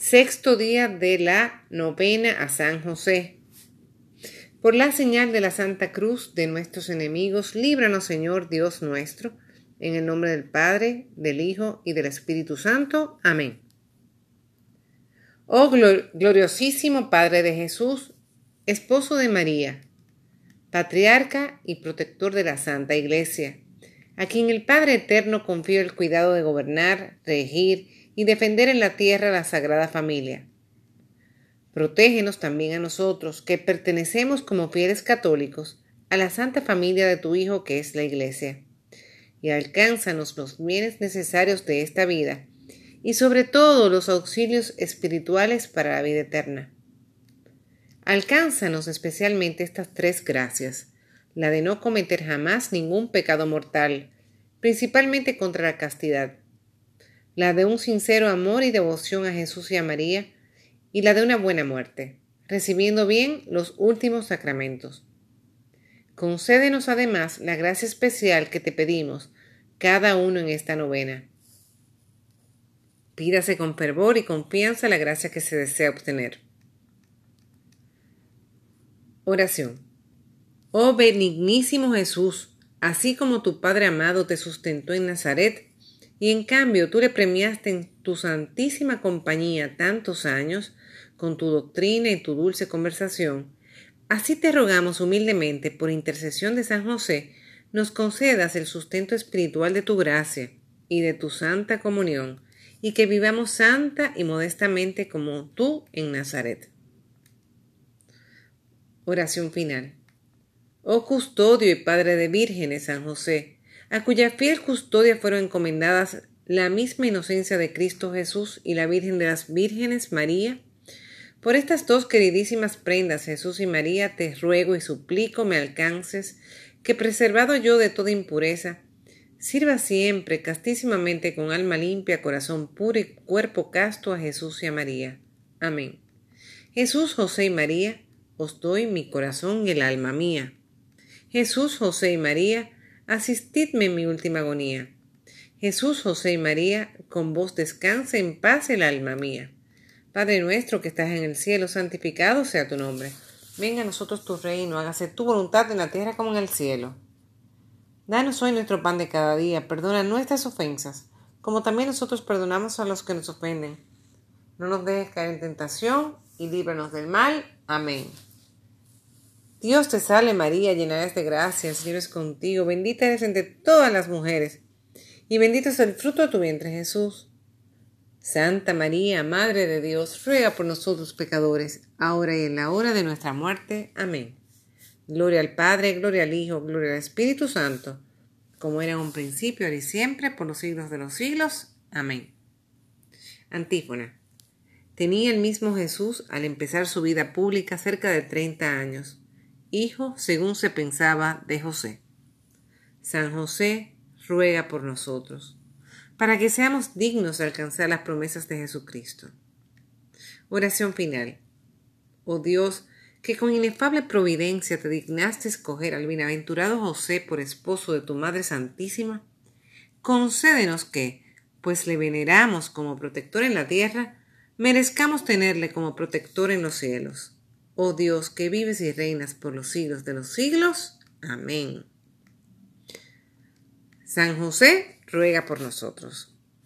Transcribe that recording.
Sexto día de la novena a San José. Por la señal de la Santa Cruz de nuestros enemigos, líbranos Señor Dios nuestro, en el nombre del Padre, del Hijo y del Espíritu Santo. Amén. Oh gloriosísimo Padre de Jesús, esposo de María, patriarca y protector de la Santa Iglesia, a quien el Padre Eterno confió el cuidado de gobernar, regir y defender en la tierra la Sagrada Familia. Protégenos también a nosotros, que pertenecemos como fieles católicos a la Santa Familia de tu Hijo que es la Iglesia, y alcánzanos los bienes necesarios de esta vida, y sobre todo los auxilios espirituales para la vida eterna. Alcánzanos especialmente estas tres gracias, la de no cometer jamás ningún pecado mortal, principalmente contra la castidad, la de un sincero amor y devoción a Jesús y a María, y la de una buena muerte, recibiendo bien los últimos sacramentos. Concédenos además la gracia especial que te pedimos, cada uno en esta novena. Pídase con fervor y confianza la gracia que se desea obtener. Oración. Oh benignísimo Jesús, así como tu Padre amado te sustentó en Nazaret, y en cambio tú le premiaste en tu santísima compañía tantos años, con tu doctrina y tu dulce conversación, así te rogamos humildemente, por intercesión de San José, nos concedas el sustento espiritual de tu gracia y de tu santa comunión, y que vivamos santa y modestamente como tú en Nazaret. Oración final. Oh custodio y Padre de vírgenes, San José, a cuya fiel custodia fueron encomendadas la misma inocencia de Cristo Jesús y la Virgen de las Vírgenes María? Por estas dos queridísimas prendas, Jesús y María, te ruego y suplico me alcances, que preservado yo de toda impureza, sirva siempre castísimamente con alma limpia, corazón puro y cuerpo casto a Jesús y a María. Amén. Jesús, José y María, os doy mi corazón y el alma mía. Jesús, José y María, asistidme en mi última agonía. Jesús, José y María, con vos descanse en paz el alma mía. Padre nuestro que estás en el cielo, santificado sea tu nombre. Venga a nosotros tu reino, hágase tu voluntad en la tierra como en el cielo. Danos hoy nuestro pan de cada día, perdona nuestras ofensas, como también nosotros perdonamos a los que nos ofenden. No nos dejes caer en tentación y líbranos del mal. Amén. Dios te salve María, llena de gracia, el Señor es contigo, bendita eres entre todas las mujeres, y bendito es el fruto de tu vientre Jesús. Santa María, Madre de Dios, ruega por nosotros pecadores, ahora y en la hora de nuestra muerte. Amén. Gloria al Padre, gloria al Hijo, gloria al Espíritu Santo, como era en un principio, ahora y siempre, por los siglos de los siglos. Amén. Antífona. Tenía el mismo Jesús al empezar su vida pública cerca de treinta años hijo, según se pensaba, de José. San José ruega por nosotros, para que seamos dignos de alcanzar las promesas de Jesucristo. Oración final. Oh Dios, que con inefable providencia te dignaste escoger al bienaventurado José por esposo de tu Madre Santísima, concédenos que, pues le veneramos como protector en la tierra, merezcamos tenerle como protector en los cielos oh Dios, que vives y reinas por los siglos de los siglos. Amén. San José ruega por nosotros.